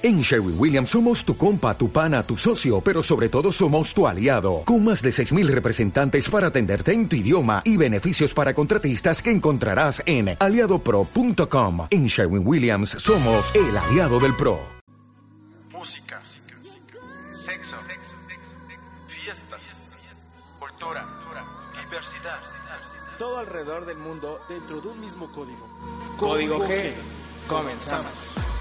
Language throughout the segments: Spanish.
En Sherwin Williams somos tu compa, tu pana, tu socio, pero sobre todo somos tu aliado, con más de 6.000 representantes para atenderte en tu idioma y beneficios para contratistas que encontrarás en aliadopro.com. En Sherwin Williams somos el aliado del PRO. Música, sexo, fiestas, cultura, diversidad. Todo alrededor del mundo dentro de un mismo código. Código G. Comenzamos.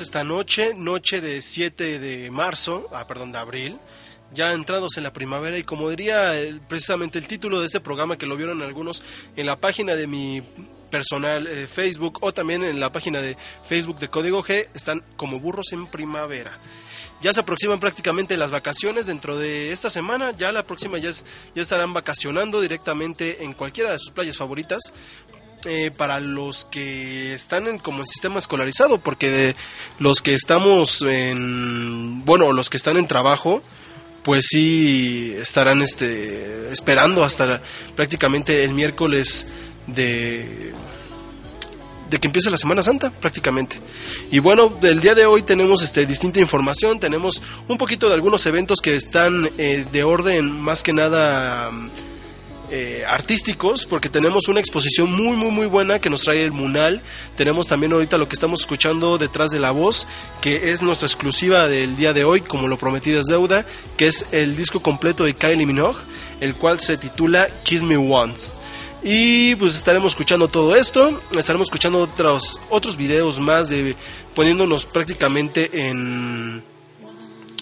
Esta noche, noche de 7 de marzo, ah, perdón, de abril, ya entrados en la primavera y como diría eh, precisamente el título de este programa que lo vieron algunos en la página de mi personal eh, Facebook o también en la página de Facebook de Código G, están como burros en primavera. Ya se aproximan prácticamente las vacaciones dentro de esta semana, ya la próxima ya, ya estarán vacacionando directamente en cualquiera de sus playas favoritas, eh, para los que están en, como en sistema escolarizado, porque de los que estamos en, bueno, los que están en trabajo, pues sí estarán este, esperando hasta prácticamente el miércoles de de que empiece la Semana Santa prácticamente. Y bueno, el día de hoy tenemos este distinta información, tenemos un poquito de algunos eventos que están eh, de orden más que nada eh, artísticos, porque tenemos una exposición muy, muy, muy buena que nos trae el Munal. Tenemos también ahorita lo que estamos escuchando detrás de la voz, que es nuestra exclusiva del día de hoy, como lo prometido es deuda, que es el disco completo de Kylie Minogue, el cual se titula Kiss Me Once. Y pues estaremos escuchando todo esto, estaremos escuchando otros, otros videos más de poniéndonos prácticamente en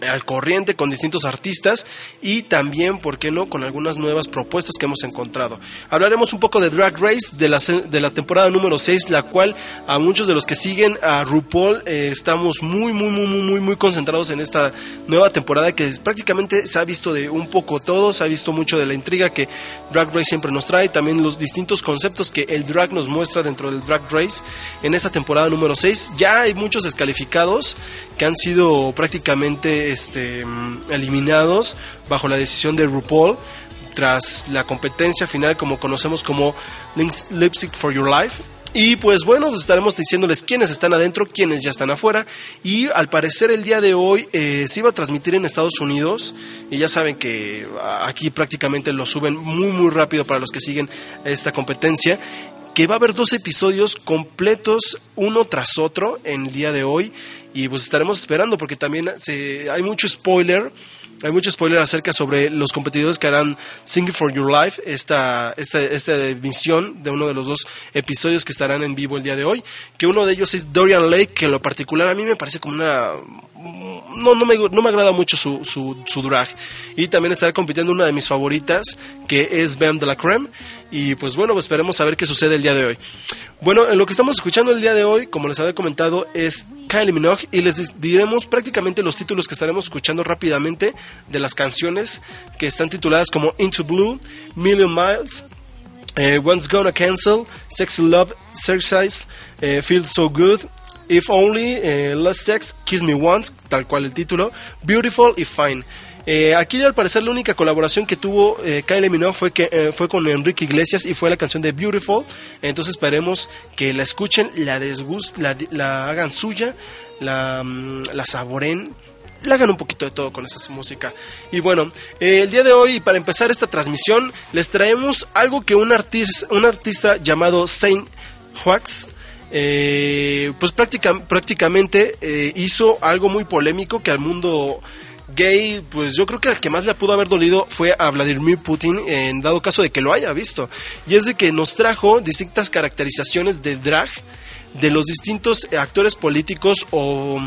al corriente con distintos artistas y también, ¿por qué no?, con algunas nuevas propuestas que hemos encontrado. Hablaremos un poco de Drag Race de la, de la temporada número 6, la cual a muchos de los que siguen a RuPaul eh, estamos muy, muy, muy, muy, muy, concentrados en esta nueva temporada que prácticamente se ha visto de un poco todo, se ha visto mucho de la intriga que Drag Race siempre nos trae, también los distintos conceptos que el drag nos muestra dentro del Drag Race en esta temporada número 6. Ya hay muchos descalificados que han sido prácticamente este, eliminados bajo la decisión de RuPaul tras la competencia final como conocemos como Lipstick for Your Life. Y pues bueno, estaremos diciéndoles quiénes están adentro, quiénes ya están afuera. Y al parecer el día de hoy eh, se iba a transmitir en Estados Unidos. Y ya saben que ah, aquí prácticamente lo suben muy muy rápido para los que siguen esta competencia que va a haber dos episodios completos uno tras otro en el día de hoy y pues estaremos esperando porque también se, hay mucho spoiler hay mucho spoiler acerca sobre los competidores que harán Singing for Your Life esta, esta, esta emisión de uno de los dos episodios que estarán en vivo el día de hoy que uno de ellos es Dorian Lake que en lo particular a mí me parece como una no, no, me, no me agrada mucho su, su, su drag. Y también estará compitiendo una de mis favoritas, que es Bam de la Creme. Y pues bueno, pues esperemos a ver qué sucede el día de hoy. Bueno, en lo que estamos escuchando el día de hoy, como les había comentado, es Kylie Minogue. Y les diremos prácticamente los títulos que estaremos escuchando rápidamente de las canciones que están tituladas como Into Blue, Million Miles, eh, One's Gonna Cancel, Sexy Love, Exercise, eh, Feel So Good, If Only, eh, Less Sex, Kiss Me Once, tal cual el título, Beautiful y Fine. Eh, aquí al parecer la única colaboración que tuvo eh, Kylie Minogue fue, que, eh, fue con Enrique Iglesias y fue la canción de Beautiful. Entonces esperemos que la escuchen, la desgust, la, hagan suya, la, mm, la saboren le hagan un poquito de todo con esa música. Y bueno, eh, el día de hoy, para empezar esta transmisión, les traemos algo que un, artis- un artista llamado Saint Wax eh, pues práctica- prácticamente eh, hizo algo muy polémico que al mundo gay, pues yo creo que al que más le pudo haber dolido fue a Vladimir Putin, en dado caso de que lo haya visto. Y es de que nos trajo distintas caracterizaciones de drag de los distintos actores políticos o,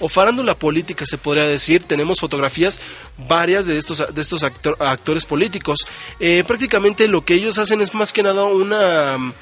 o farándula política se podría decir tenemos fotografías varias de estos de estos actor- actores políticos Eh, prácticamente lo que ellos hacen es más que nada una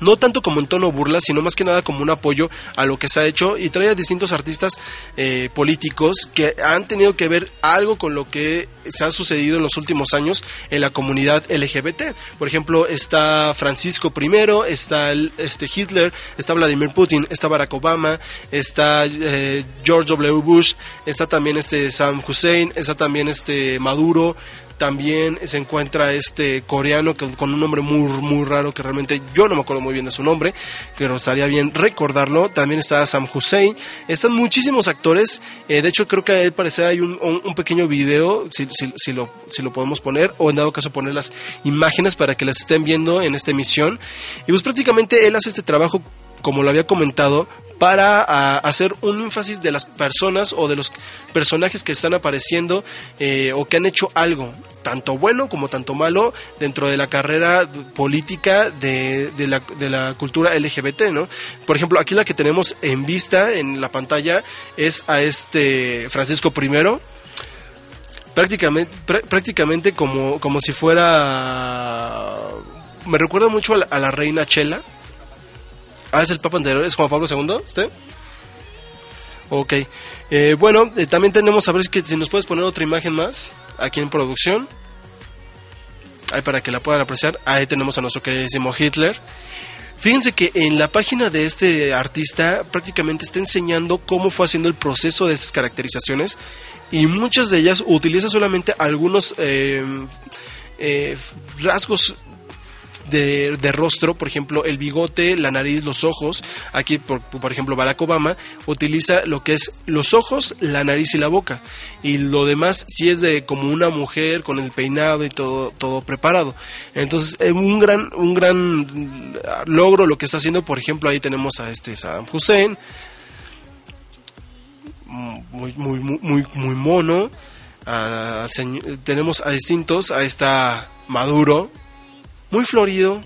no tanto como en tono burla, sino más que nada como un apoyo a lo que se ha hecho y trae a distintos artistas eh, políticos que han tenido que ver algo con lo que se ha sucedido en los últimos años en la comunidad LGBT. Por ejemplo, está Francisco I, está el- este Hitler, está Vladimir Putin, está Barack Obama, está eh, George W. Bush, está también este Sam Hussein, está también este Maduro, también se encuentra este coreano que, con un nombre muy, muy raro que realmente yo no me acuerdo muy bien de su nombre, pero estaría bien recordarlo. También está Sam Hussein. Están muchísimos actores. eh, de hecho, creo que al parecer hay un, un- un pequeño video, si, si- si lo, si lo podemos poner, o en dado caso poner las imágenes para que las estén viendo en esta emisión. Y pues prácticamente él hace este trabajo como lo había comentado, para hacer un énfasis de las personas o de los personajes que están apareciendo eh, o que han hecho algo, tanto bueno como tanto malo, dentro de la carrera política de, de la, de la cultura LGBT, ¿no? Por ejemplo, aquí la que tenemos en vista en la pantalla es a este Francisco I, prácticamente, prá- prácticamente como, como si fuera... Me recuerda mucho a la, a la reina Chela. Ah, es el Papa anterior, es Juan Pablo II, ¿este? Ok. Eh, bueno, eh, también tenemos a ver que, si nos puedes poner otra imagen más aquí en producción. Ahí para que la puedan apreciar. Ahí tenemos a nuestro queridísimo Hitler. Fíjense que en la página de este artista prácticamente está enseñando cómo fue haciendo el proceso de estas caracterizaciones y muchas de ellas utiliza solamente algunos eh, rasgos de, rostro, por ejemplo, el bigote, la nariz, los ojos. Aquí, por, por ejemplo, Barack Obama utiliza lo que es los ojos, la nariz y la boca. Y lo demás sí es de como una mujer con el peinado y todo, todo preparado. Entonces, es un gran, un gran logro lo que está haciendo. Por ejemplo, ahí tenemos a este Saddam Hussein. Muy, muy, muy, muy, mono. Tenemos a distintos, a esta Maduro, muy florido,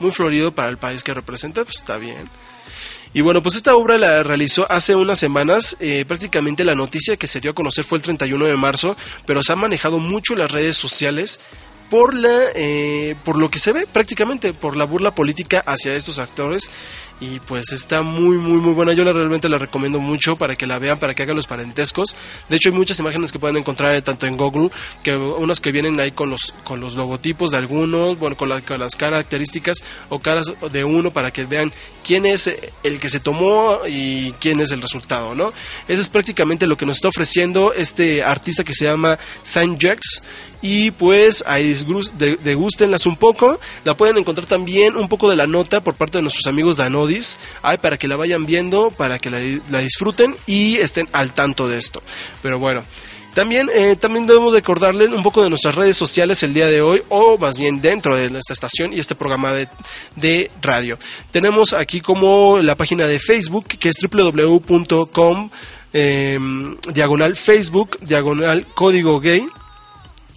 muy florido para el país que representa, pues está bien. Y bueno, pues esta obra la realizó hace unas semanas. eh, prácticamente la noticia que se dio a conocer fue el 31 de marzo, pero se ha manejado mucho en las redes sociales por la eh, por lo que se ve prácticamente por la burla política hacia estos actores y pues está muy muy muy buena. Yo la, realmente la recomiendo mucho para que la vean para que hagan los parentescos. De hecho hay muchas imágenes que pueden encontrar tanto en Google que unas que vienen ahí con los con los logotipos de algunos bueno con, con las características o caras de uno para que vean quién es el que se tomó y quién es el resultado no eso es prácticamente lo que nos está ofreciendo este artista que se llama Saint Jacques. Y pues ahí disgru- de- degústenlas un poco. La pueden encontrar también un poco de la nota por parte de nuestros amigos de Ahí para que la vayan viendo, para que la, disfruten y estén al tanto de esto. Pero bueno. También, eh, también debemos recordarles un poco de nuestras redes sociales el día de hoy, o más bien dentro de esta estación y este programa de, radio. Tenemos aquí como la página de Facebook, que es www.com eh, diagonal Facebook, diagonal código gay.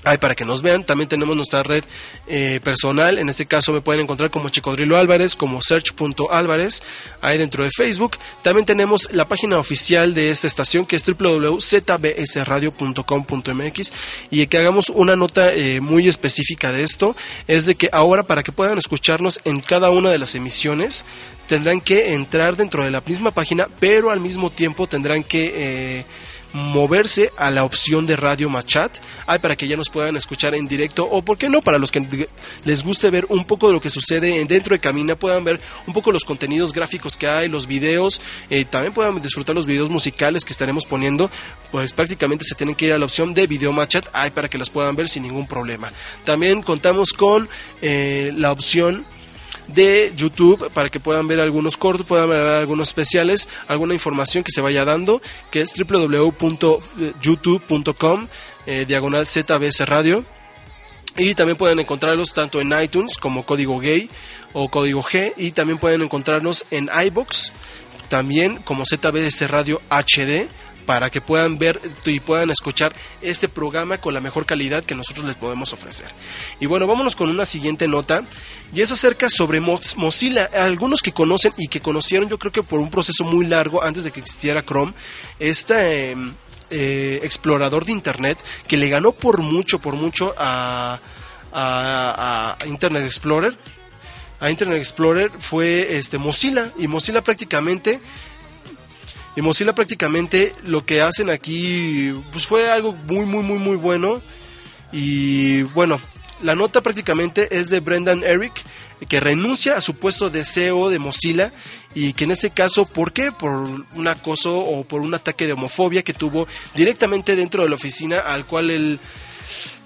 Ahí para que nos vean, también tenemos nuestra red eh, personal, en este caso me pueden encontrar como Chicodrilo Álvarez, como search.álvarez, ahí dentro de Facebook. También tenemos la página oficial de esta estación que es www.zbsradio.com.mx y que hagamos una nota eh, muy específica de esto, es de que ahora para que puedan escucharnos en cada una de las emisiones, tendrán que entrar dentro de la misma página, pero al mismo tiempo tendrán que... Eh, moverse a la opción de radio machat. Ay, para que ya nos puedan escuchar en directo o por qué no para los que les guste ver un poco de lo que sucede dentro de Camina puedan ver un poco los contenidos gráficos que hay los videos eh, también puedan disfrutar los videos musicales que estaremos poniendo. Pues prácticamente se tienen que ir a la opción de video machat ay, para que las puedan ver sin ningún problema. También contamos con eh, la opción de YouTube para que puedan ver algunos cortos, puedan ver algunos especiales, alguna información que se vaya dando, que es www.youtube.com eh, diagonal ZBS Radio. Y también pueden encontrarlos tanto en iTunes como Código Gay o Código G. Y también pueden encontrarnos en iBox, también como ZBS Radio HD para que puedan ver y puedan escuchar este programa con la mejor calidad que nosotros les podemos ofrecer. Y bueno, vámonos con una siguiente nota y es acerca sobre Mozilla. Algunos que conocen y que conocieron yo creo que por un proceso muy largo antes de que existiera Chrome, este explorador de Internet que le ganó por mucho, por mucho a, a Internet Explorer a Internet Explorer fue este Mozilla y Mozilla prácticamente y Mozilla prácticamente lo que hacen aquí pues fue algo muy muy muy muy bueno y bueno, la nota prácticamente es de Brendan Eric que renuncia a su puesto de CEO de Mozilla y que en este caso, ¿por qué? Por un acoso o por un ataque de homofobia que tuvo directamente dentro de la oficina al cual él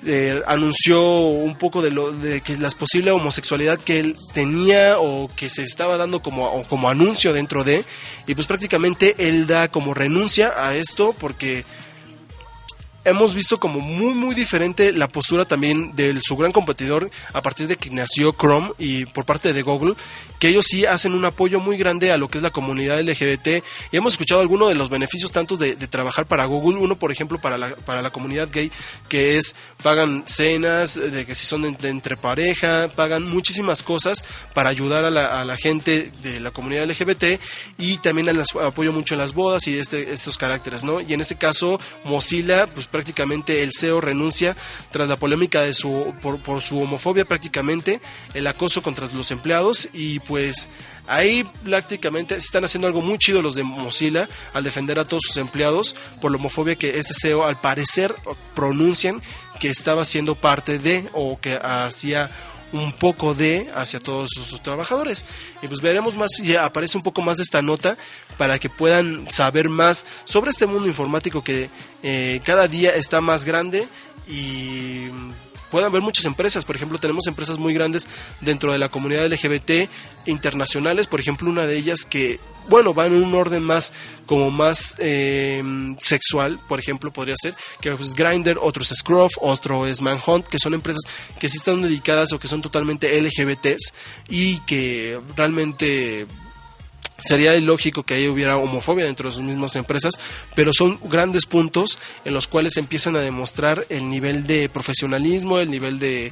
eh, anunció un poco de, lo, de que las posible homosexualidad que él tenía o que se estaba dando como, como anuncio dentro de, y pues prácticamente él da como renuncia a esto porque hemos visto como muy muy diferente la postura también de su gran competidor a partir de que nació Chrome y por parte de Google, que ellos sí hacen un apoyo muy grande a lo que es la comunidad LGBT y hemos escuchado algunos de los beneficios tanto de, trabajar para Google, uno por ejemplo para la, para la comunidad gay, que es pagan cenas, de que si son de, entre pareja, pagan muchísimas cosas para ayudar a la, gente de la comunidad LGBT y también apoyo mucho en las bodas y este, estos caracteres, ¿no? Y en este caso Mozilla, pues prácticamente el CEO renuncia tras la polémica de su, por, su homofobia prácticamente, el acoso contra los empleados y pues ahí prácticamente están haciendo algo muy chido los de Mozilla al defender a todos sus empleados por la homofobia que este CEO al parecer pronuncian que estaba siendo parte de o que hacía un poco de hacia todos sus trabajadores. Y pues veremos más si aparece un poco más de esta nota para que puedan saber más sobre este mundo informático que eh, cada día está más grande y puedan haber muchas empresas. Por ejemplo, tenemos empresas muy grandes dentro de la comunidad LGBT internacionales. Por ejemplo, una de ellas que, bueno, va en un orden más, como más eh, sexual. Por ejemplo, podría ser que es Grindr, otro es Scruff, otro es Manhunt, que son empresas que sí están dedicadas o que son totalmente LGBTs y que realmente sería ilógico que ahí hubiera homofobia dentro de sus mismas empresas, pero son grandes puntos en los cuales empiezan a demostrar el nivel de profesionalismo, el nivel de,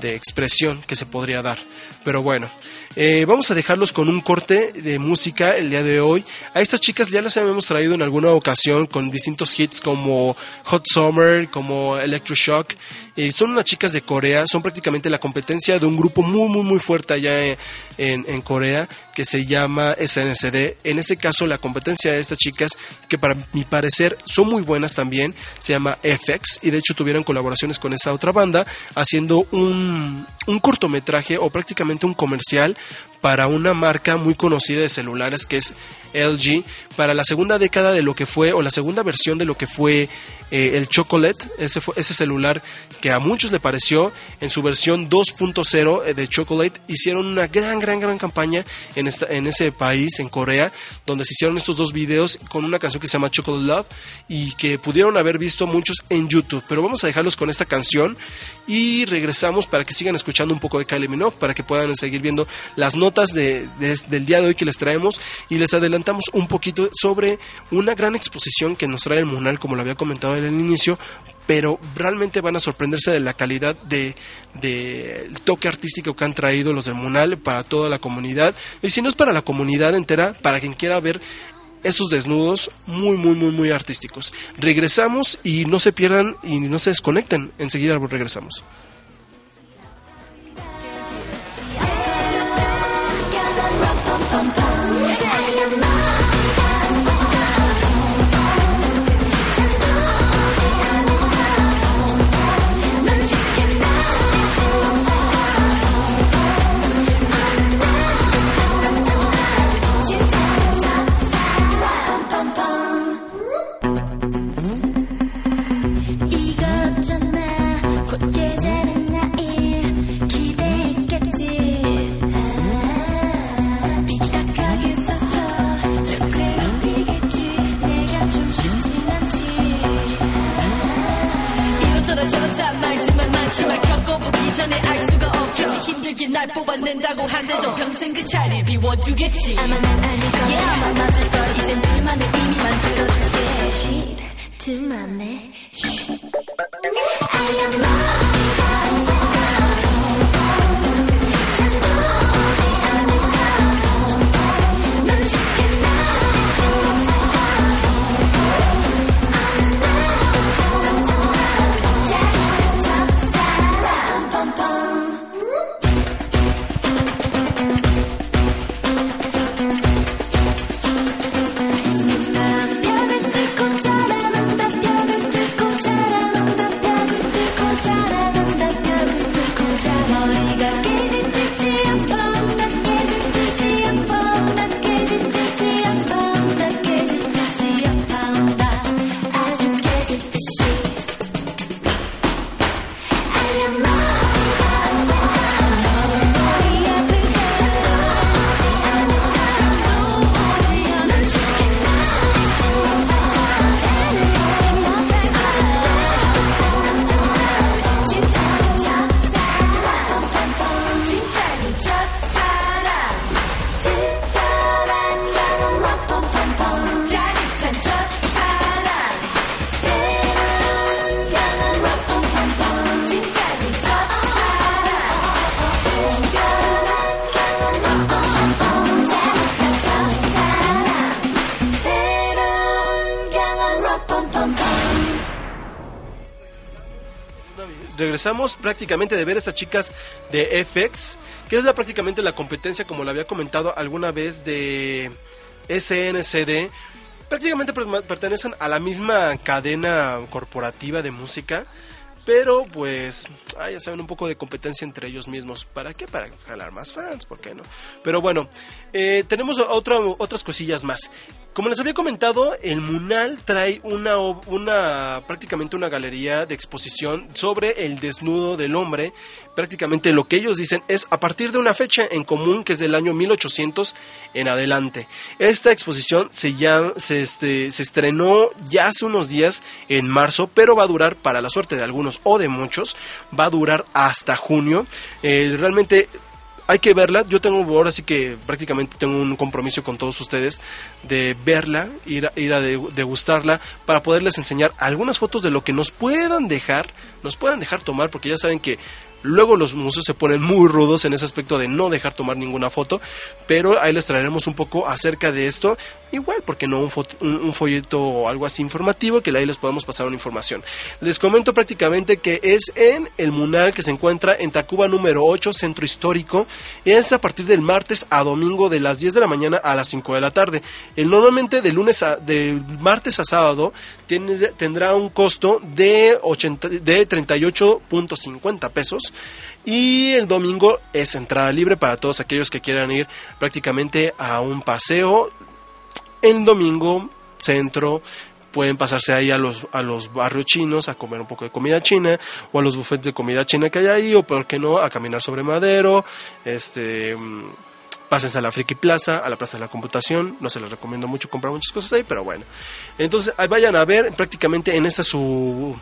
de expresión que se podría dar. Pero bueno, eh, vamos a dejarlos con un corte de música el día de hoy. A estas chicas ya las habíamos traído en alguna ocasión con distintos hits como Hot Summer, como Electroshock. Eh, son unas chicas de Corea, son prácticamente la competencia de un grupo muy, muy, muy fuerte allá en, Corea que se llama SNSD. En ese caso, la competencia de estas chicas, que para mi parecer son muy buenas también, se llama FX y de hecho tuvieron colaboraciones con esta otra banda haciendo un, un cortometraje o prácticamente un comercial para una marca muy conocida de celulares que es LG para la segunda década de lo que fue o la segunda versión de lo que fue eh, el Chocolate, ese, fue, ese celular que a muchos le pareció en su versión 2.0 eh, de Chocolate, hicieron una gran, gran, gran campaña en, esta, en ese país, en Corea, donde se hicieron estos dos videos con una canción que se llama Chocolate Love y que pudieron haber visto muchos en YouTube. Pero vamos a dejarlos con esta canción y regresamos para que sigan escuchando un poco de Kylie Minogue, para que puedan seguir viendo las notas de, del día de hoy que les traemos y les adelantamos un poquito sobre una gran exposición que nos trae el Munal, como lo había comentado en el inicio, pero realmente van a sorprenderse de la calidad de, de toque artístico que han traído los del Munal para toda la comunidad. Y si no es para la comunidad entera, para quien quiera ver estos desnudos muy, muy, muy, muy artísticos. Regresamos y no se pierdan y no se desconecten. Enseguida regresamos. 그치만 겪어보기 전에 알 수가 없지. 힘들게 날 뽑아낸다고 한데도 평생 그 차를 비워두겠지. 아마 난 아닐 거야 yeah. 아마 맞을 거야 이젠 둘만의 이미 만들어줄게. Shit 둘만의 I am not regresamos prácticamente de ver a estas chicas de FX, que es la, prácticamente la competencia, como lo había comentado alguna vez, de SNCD. Prácticamente per- pertenecen a la misma cadena corporativa de música, pero pues, ah, ya saben, un poco de competencia entre ellos mismos. ¿Para qué? Para jalar más fans, ¿por qué no? Pero bueno, eh, tenemos otra, otras cosillas más. Como les había comentado, el Munal trae una, una prácticamente una galería de exposición sobre el desnudo del hombre. Prácticamente lo que ellos dicen es a partir de una fecha en común que es del año 1800 en adelante. Esta exposición se, llama, se, este, se estrenó ya hace unos días en marzo, pero va a durar, para la suerte de algunos o de muchos, va a durar hasta junio. Eh, realmente hay que verla. Yo tengo ahora sí que prácticamente tengo un compromiso con todos ustedes de verla, ir a, ir a de- degustarla para poderles enseñar algunas fotos de lo que nos puedan dejar, nos puedan dejar tomar, porque ya saben que luego los museos se ponen muy rudos en ese aspecto de no dejar tomar ninguna foto, pero ahí les traeremos un poco acerca de esto. Igual, porque no un, folleto o algo así informativo que ahí les podemos pasar una información. Les comento prácticamente que es en el Munal que se encuentra en Tacuba número 8, Centro Histórico. Es a partir del martes a domingo de las 10 de la mañana a las 5 de la tarde. El normalmente de lunes a de martes a sábado tendrá un costo de 80 de 38.50 pesos. Y el domingo es entrada libre para todos aquellos que quieran ir prácticamente a un paseo. El domingo, centro, pueden pasarse ahí a los, a los barrios chinos a comer un poco de comida china o a los buffets de comida china que hay ahí o por qué no a caminar sobre madero este mm, pásense a la Friki Plaza a la Plaza de la Computación no se les recomiendo mucho comprar muchas cosas ahí pero bueno entonces vayan a ver prácticamente en esta su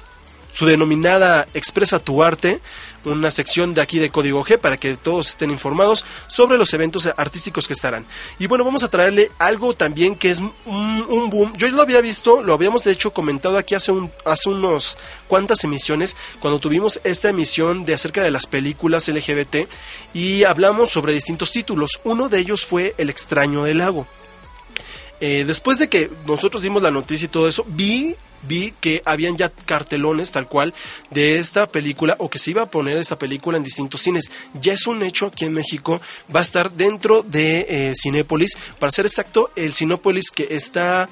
su denominada Expresa tu Arte, una sección de aquí de Código G para que todos estén informados sobre los eventos artísticos que estarán. Y bueno, vamos a traerle algo también que es un, un boom. Yo lo había visto, lo habíamos de hecho comentado aquí hace, un, hace unos cuantas emisiones, cuando tuvimos esta emisión de acerca de las películas LGBT y hablamos sobre distintos títulos. Uno de ellos fue El extraño del lago. Eh, después de que nosotros dimos la noticia y todo eso, vi vi que habían ya cartelones tal cual de esta película o que se iba a poner esta película en distintos cines. Ya es un hecho aquí en México, va a estar dentro de eh, Cinépolis, para ser exacto, el Cinépolis que está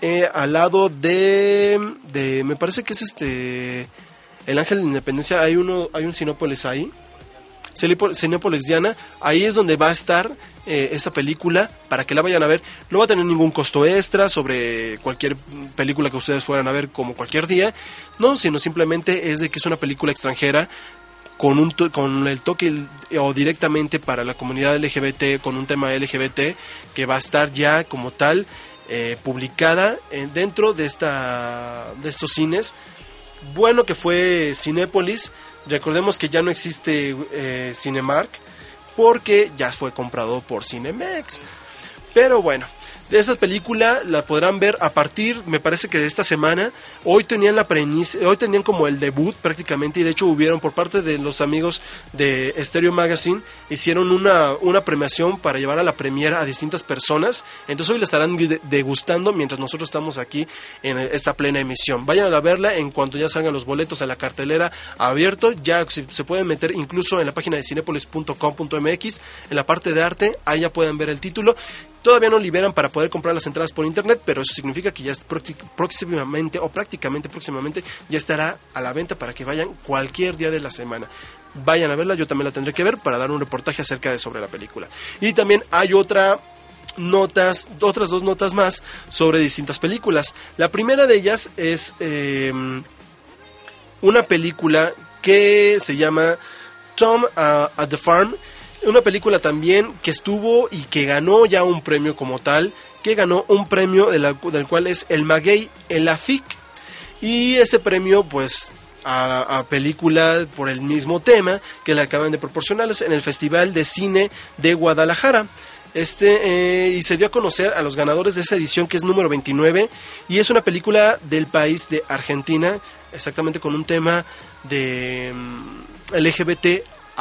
eh, al lado de, de, me parece que es este, el Ángel de Independencia, hay uno, hay un Cinépolis ahí. Cinépolis Diana, ahí es donde va a estar eh, esta película para que la vayan a ver. No va a tener ningún costo extra sobre cualquier película que ustedes fueran a ver como cualquier día, no, sino simplemente es de que es una película extranjera con un to- con el toque o directamente para la comunidad LGBT con un tema LGBT que va a estar ya como tal eh, publicada eh, dentro de esta de estos cines bueno que fue Cinépolis recordemos que ya no existe eh, Cinemark porque ya fue comprado por Cinemex. Pero bueno, esa película la podrán ver a partir, me parece que de esta semana. Hoy tenían la hoy tenían como el debut prácticamente y de hecho hubieron por parte de los amigos de Stereo Magazine hicieron una, una premiación para llevar a la premiera a distintas personas. Entonces hoy la estarán de- degustando mientras nosotros estamos aquí en esta plena emisión. Vayan a verla en cuanto ya salgan los boletos a la cartelera abierto. Ya se, se pueden meter incluso en la página de cinepolis.com.mx en la parte de arte. Ahí ya pueden ver el título. Todavía no liberan para poder comprar las entradas por internet, pero eso significa que ya próximamente o prácticamente próximamente ya estará a la venta para que vayan cualquier día de la semana. Vayan a verla, yo también la tendré que ver para dar un reportaje acerca de sobre la película. Y también hay otra notas, otras dos notas más sobre distintas películas. La primera de ellas es eh, una película que se llama Tom uh, at the Farm. Una película también que estuvo y que ganó ya un premio como tal, que ganó un premio del cual es el Maguey en la FIC. Y ese premio, pues, a, película por el mismo tema que le acaban de proporcionarles en el Festival de Cine de Guadalajara. Este, eh, y se dio a conocer a los ganadores de esa edición que es número 29 y es una película del país de Argentina, exactamente con un tema de mm, LGBT.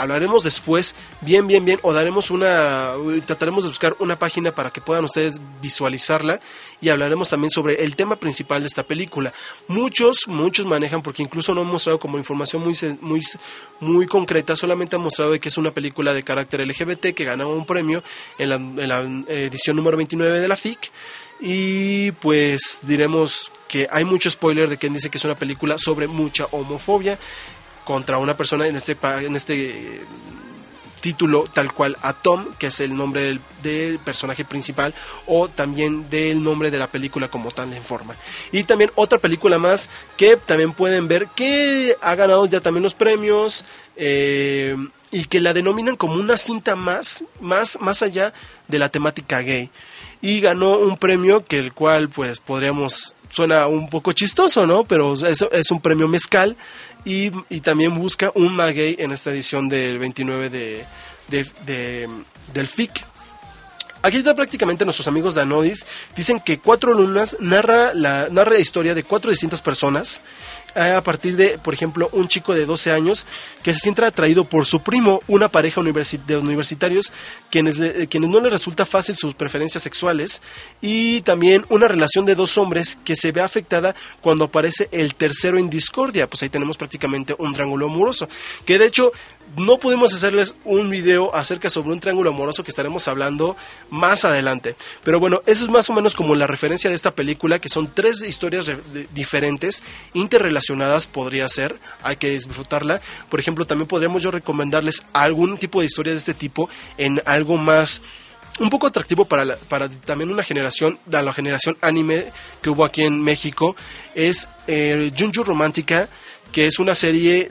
Hablaremos después, bien, bien, bien, o daremos una, trataremos de buscar una página para que puedan ustedes visualizarla y hablaremos también sobre el tema principal de esta película. Muchos, muchos manejan, porque incluso no han mostrado como información muy, muy, muy concreta, solamente han mostrado de que es una película de carácter LGBT que ganaba un premio en la, en la edición número 29 de la FIC. Y pues diremos que hay mucho spoiler de quien dice que es una película sobre mucha homofobia contra una persona en este, en este eh, título tal cual a Tom, que es el nombre del, del personaje principal, o también del nombre de la película como tal en forma. Y también otra película más que también pueden ver que ha ganado ya también los premios eh, y que la denominan como una cinta más, más, más allá de la temática gay. Y ganó un premio que el cual pues podríamos suena un poco chistoso, ¿no? Pero es, es un premio mezcal y, también busca un maguey en esta edición del 29 de, de- de- del FIC. Aquí está prácticamente nuestros amigos de Anodis. Dicen que Cuatro Lunas narra la, narra la historia de cuatro distintas personas. A partir de, por ejemplo, un chico de 12 años que se siente atraído por su primo, una pareja de universitarios quienes, le- eh, quienes no les resulta fácil sus preferencias sexuales. Y también una relación de dos hombres que se ve afectada cuando aparece el tercero en discordia. Pues ahí tenemos prácticamente un triángulo amoroso. Que de hecho no pudimos hacerles un video acerca sobre un triángulo amoroso que estaremos hablando más adelante. Pero bueno, eso es más o menos como la referencia de esta película, que son tres historias diferentes, interrelacionadas podría ser, hay que disfrutarla. Por ejemplo, también podríamos yo recomendarles algún tipo de historia de este tipo en algo más un poco atractivo para, la- para también una generación, de la generación anime que hubo aquí en México, es eh, Junju Romántica, que es una serie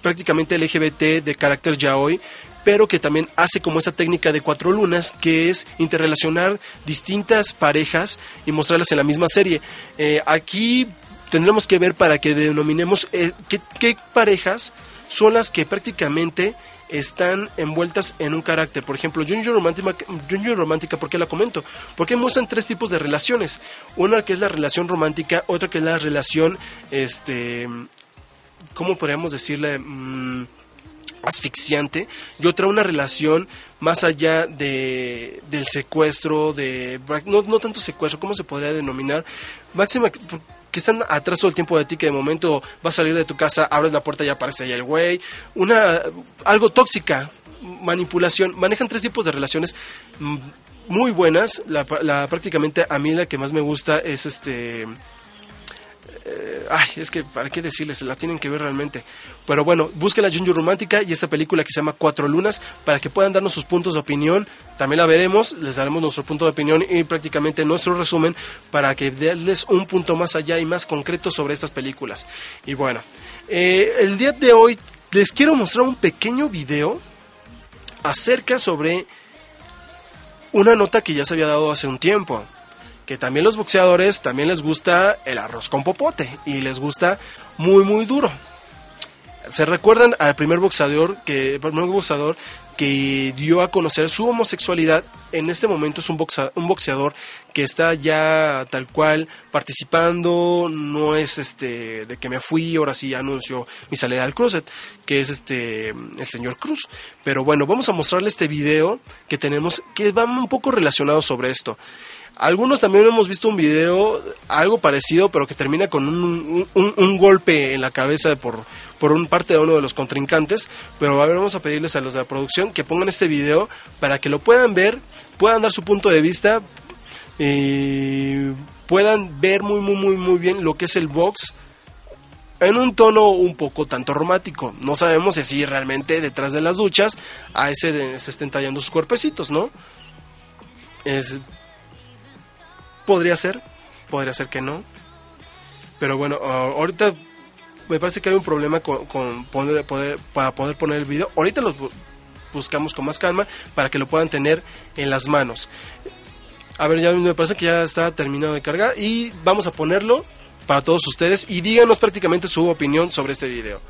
prácticamente LGBT de carácter yaoi, pero que también hace como esta técnica de cuatro lunas, que es interrelacionar distintas parejas y mostrarlas en la misma serie. Eh, aquí tendremos que ver para que denominemos eh, qué, parejas son las que prácticamente están envueltas en un carácter. Por ejemplo, Junjo Romántica, Junjo Romántica, ¿por qué la comento? Porque muestran tres tipos de relaciones. Una que es la relación romántica, otra que es la relación, este, ¿cómo podríamos decirle? Mm, asfixiante y otra una relación más allá de del secuestro de no, no tanto secuestro cómo se podría denominar máxima que están atrás todo el tiempo de ti que de momento vas a salir de tu casa abres la puerta y aparece ahí el güey. Una algo tóxica manipulación. Manejan tres tipos de relaciones mm, muy buenas. La, la prácticamente a mí la que más me gusta es este eh, ay, es que para qué decirles, la tienen que ver realmente. Pero bueno, busquen la Junju Romántica y esta película que se llama Cuatro Lunas para que puedan darnos sus puntos de opinión. También la veremos, les daremos nuestro punto de opinión y prácticamente nuestro resumen para que darles un punto más allá y más concreto sobre estas películas. Y bueno, eh, el día de hoy les quiero mostrar un pequeño video acerca sobre una nota que ya se había dado hace un tiempo también los boxeadores también les gusta el arroz con popote y les gusta muy muy duro. Se recuerdan al primer boxeador que primer boxeador que dio a conocer su homosexualidad. En este momento es un, boxa- un boxeador que está ya tal cual participando, no es este de que me fui, ahora sí anuncio mi salida al closet, que es este el señor Cruz. Pero bueno, vamos a mostrarle este video que tenemos que va un poco relacionado sobre esto. Algunos también hemos visto un video algo parecido, pero que termina con un, un- golpe en la cabeza por, por un parte de uno de los contrincantes. Pero vamos a pedirles a los de la producción que pongan este video para que lo puedan ver, puedan dar su punto de vista y puedan ver muy, muy, muy, muy bien lo que es el box en un tono un poco tanto romántico. No sabemos si realmente detrás de las duchas a ese de- se estén tallando sus cuerpecitos, ¿no? Es, podría ser, podría ser que no. Pero bueno, ah, ahorita me parece que hay un problema con, poner- poder, para poder poner el video. Ahorita lo bu- buscamos con más calma para que lo puedan tener en las manos. A ver, ya me parece que ya está terminado de cargar y vamos a ponerlo para todos ustedes y díganos prácticamente su opinión sobre este video.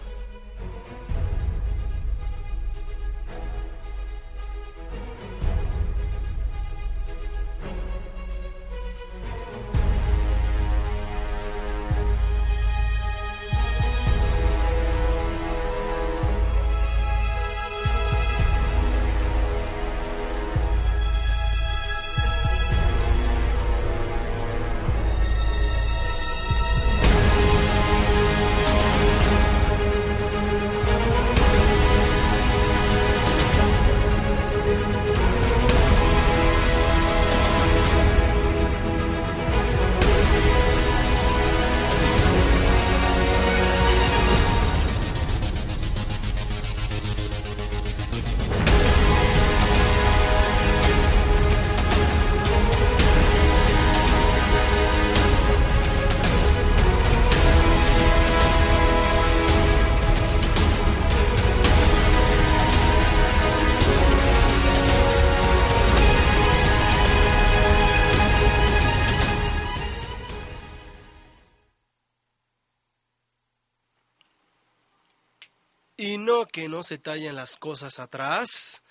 Se tallen las cosas atrás.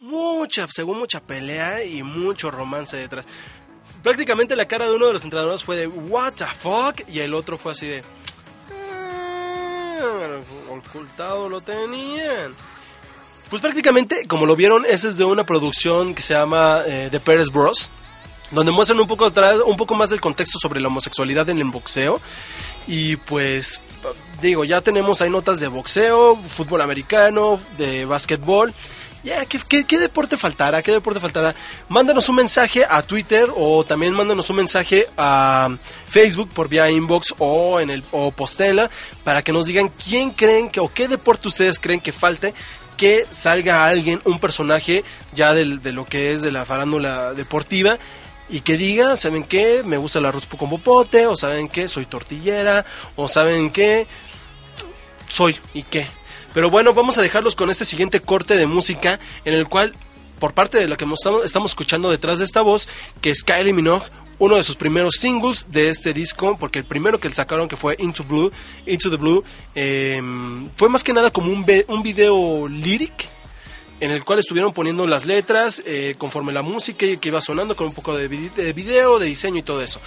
Mucha, según mucha pelea y mucho romance detrás. Prácticamente la cara de uno de los entrenadores fue de what the fuck y el otro fue así de "Ah, ocultado lo tenían. Pues prácticamente, como lo vieron, ese es de una producción que se llama eh, The Pérez Bros. Donde muestran un poco, atrás, un poco más del contexto sobre la homosexualidad en el boxeo. Y pues, digo, ya tenemos, hay notas de boxeo, fútbol americano, de básquetbol. Ya, ¿qué, qué, qué deporte faltará? ¿Qué deporte faltará? Mándanos un mensaje a Twitter o también mándanos un mensaje a Facebook por vía inbox o en el o postela para que nos digan quién creen que o qué deporte ustedes creen que falte que salga alguien, un personaje ya del- de lo que es de la farándula deportiva y que diga, ¿saben qué? Me gusta el arroz con popote, o ¿saben qué? Soy tortillera, o ¿saben qué? Soy, ¿y qué? Pero bueno, vamos a dejarlos con este siguiente corte de música en el cual, por parte de lo que estamos, escuchando detrás de esta voz, que es Kylie Minogue, uno de sus primeros singles de este disco, porque el primero que sacaron que fue Into Blue, Into the Blue, eh, fue más que nada como un, un video lyric en el cual estuvieron poniendo las letras eh, conforme la música que iba sonando con un poco de, vi- de video, de diseño y todo eso.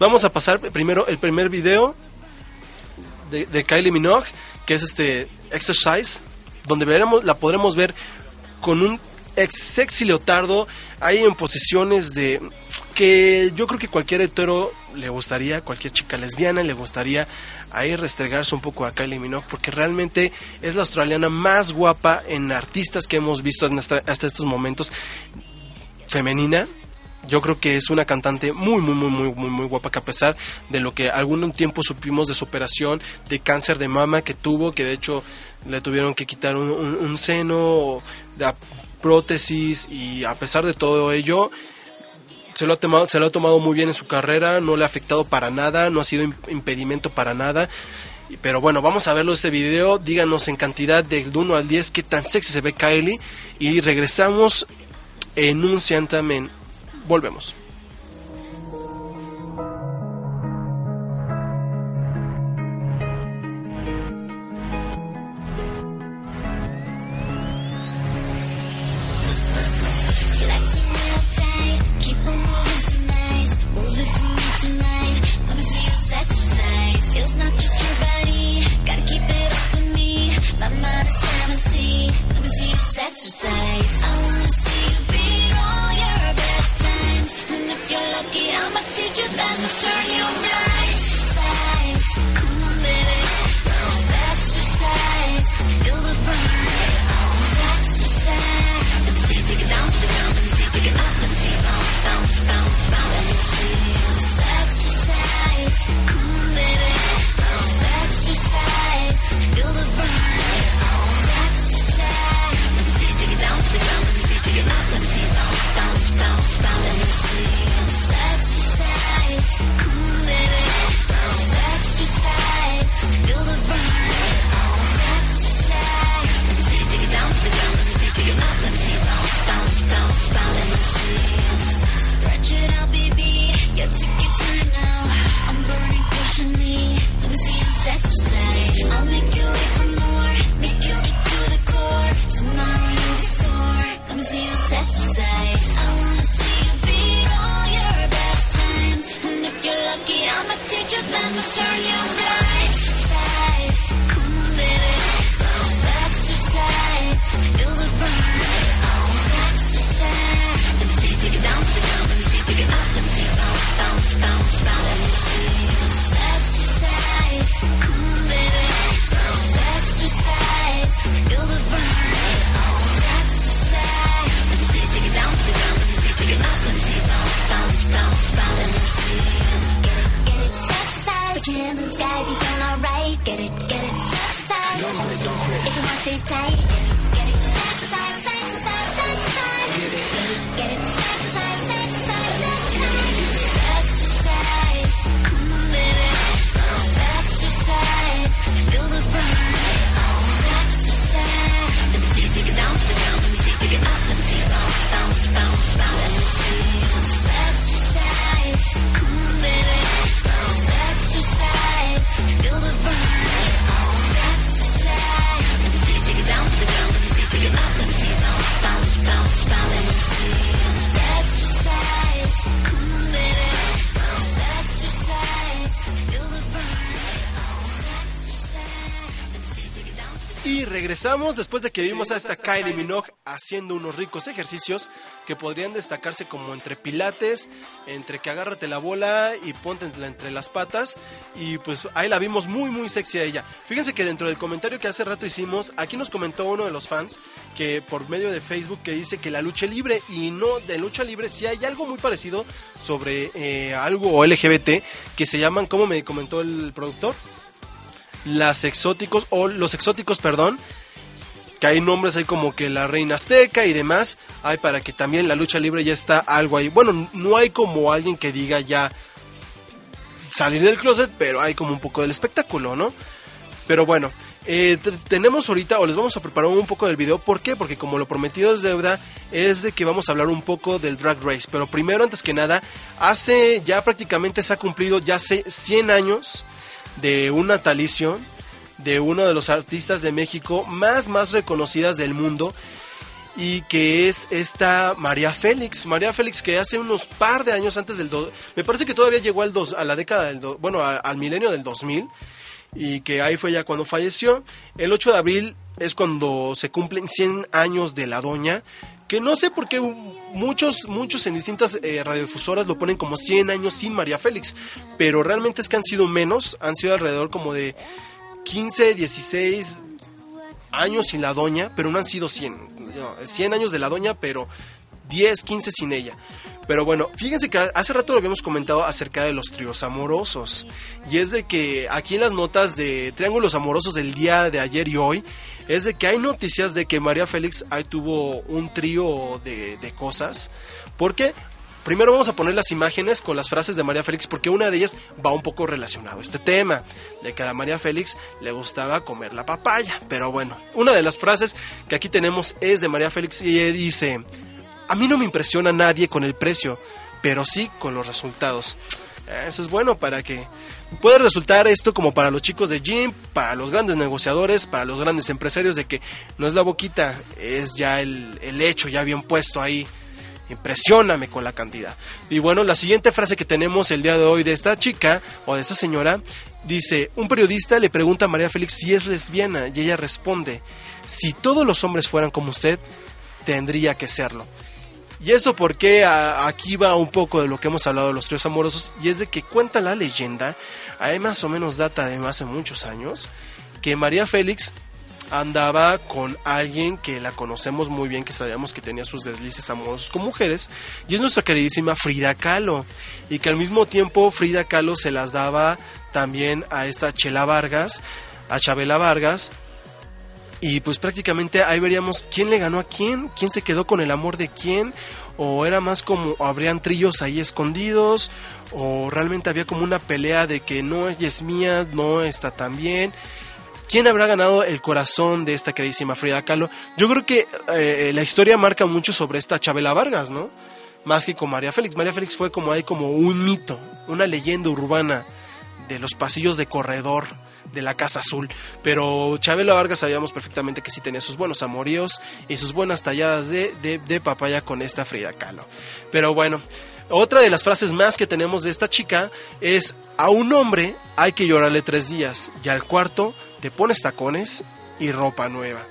Vamos a pasar primero el primer video de, de Kylie Minogue, que es este Exercise, donde veremos, la podremos ver con un ex sexy leotardo ahí en posiciones de que yo creo que cualquier hetero le gustaría, cualquier chica lesbiana le gustaría ahí restregarse un poco a Kylie Minogue porque realmente es la australiana más guapa en artistas que hemos visto hasta estos momentos. Femenina yo creo que es una cantante muy, muy, muy, muy, muy, muy guapa que a pesar de lo que algún tiempo supimos de su operación de cáncer de mama que tuvo, que de hecho le tuvieron que quitar un, un- un seno, prótesis y a pesar de todo ello se lo, ha tomado, se lo ha tomado muy bien en su carrera, no le ha afectado para nada, no ha sido im- impedimento para nada. Pero bueno, vamos a verlo este video. Díganos en cantidad del 1 al 10 qué tan sexy se ve Kylie. Y regresamos en un. Volvemos. Turn you blind regresamos después de que vimos a esta Kylie Minogue haciendo unos ricos ejercicios que podrían destacarse como entre pilates, entre que agárrate la bola y ponte entre, las patas. Y pues ahí la vimos muy muy sexy a ella. Fíjense que dentro del comentario que hace rato hicimos, aquí nos comentó uno de los fans que por medio de Facebook que dice que la lucha libre y no de lucha libre si hay algo muy parecido sobre eh, algo LGBT que se llaman, como me comentó el productor, las exóticos o los exóticos, perdón, que hay nombres ahí como que la reina azteca y demás, hay para que también la lucha libre ya está algo ahí. Bueno, no hay como alguien que diga ya salir del closet, pero hay como un poco del espectáculo, ¿no? Pero bueno, eh, tenemos ahorita, o les vamos a preparar un poco del video. ¿Por qué? Porque como lo prometido es deuda, es de que vamos a hablar un poco del Drag Race. Pero primero, antes que nada, hace ya prácticamente se ha cumplido ya hace 100 años de un natalicio de uno de los artistas de México más, más reconocidas del mundo y que es esta María Félix. María Félix que hace unos par de años antes del... me parece que todavía llegó al dos, a la década del... bueno, al milenio del 2000 y que ahí fue ya cuando falleció. El 8 de abril es cuando se cumplen 100 años de la doña, que no sé por qué muchos, muchos en distintas eh, radiodifusoras lo ponen como 100 años sin María Félix, pero realmente es que han sido menos, han sido alrededor como de 15, 16 años sin la doña, pero no han sido 100. No, 100 años de la doña, pero 10, 15 sin ella. Pero bueno, fíjense que hace rato lo habíamos comentado acerca de los tríos amorosos. Y es de que aquí en las notas de Triángulos Amorosos del día de ayer y hoy, es de que hay noticias de que María Félix ahí tuvo un trío de, de cosas. ¿Por qué? Primero vamos a poner las imágenes con las frases de María Félix porque una de ellas va un poco relacionado a este tema, de que a la María Félix le gustaba comer la papaya. Pero bueno, una de las frases que aquí tenemos es de María Félix y dice, a mí no me impresiona nadie con el precio, pero sí con los resultados. Eso es bueno para que puede resultar esto como para los chicos de gym, para los grandes negociadores, para los grandes empresarios, de que no es la boquita, es ya el hecho ya bien puesto ahí. Impresióname con la cantidad. Y bueno, la siguiente frase que tenemos el día de hoy de esta chica o de esta señora dice, un periodista le pregunta a María Félix si es lesbiana y ella responde, si todos los hombres fueran como usted, tendría que serlo. Y esto porque aquí va un poco de lo que hemos hablado de los tríos amorosos y es de que cuenta la leyenda, ahí más o menos data de hace muchos años, que María Félix andaba con alguien que la conocemos muy bien, que sabíamos que tenía sus deslices amorosos con mujeres, y es nuestra queridísima Frida Kahlo, y que al mismo tiempo Frida Kahlo se las daba también a esta Chela Vargas, a Chabela Vargas, y pues prácticamente ahí veríamos quién le ganó a quién, quién se quedó con el amor de quién, o era más como habrían trillos ahí escondidos, o realmente había como una pelea de que no es mía, no está tan bien. ¿Quién habrá ganado el corazón de esta queridísima Frida Kahlo? Yo creo que eh, la historia marca mucho sobre esta Chabela Vargas, ¿no? Más que con María Félix. María Félix fue como ahí como un mito, una leyenda urbana de los pasillos de corredor de la Casa Azul. Pero Chabela Vargas sabíamos perfectamente que sí tenía sus buenos amoríos y sus buenas talladas de, de, de papaya con esta Frida Kahlo. Pero bueno, otra de las frases más que tenemos de esta chica es, a un hombre hay que llorarle tres días y al cuarto te pones tacones y ropa nueva.